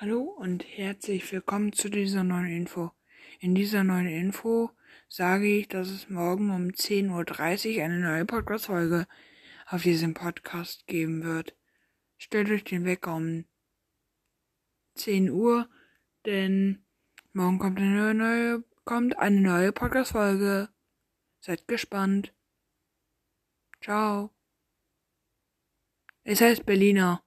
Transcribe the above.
Hallo und herzlich willkommen zu dieser neuen Info. In dieser neuen Info sage ich, dass es morgen um 10.30 Uhr eine neue Podcast-Folge auf diesem Podcast geben wird. Stellt euch den Wecker um 10 Uhr, denn morgen kommt eine neue, kommt eine neue Podcast-Folge. Seid gespannt. Ciao. Es heißt Berliner.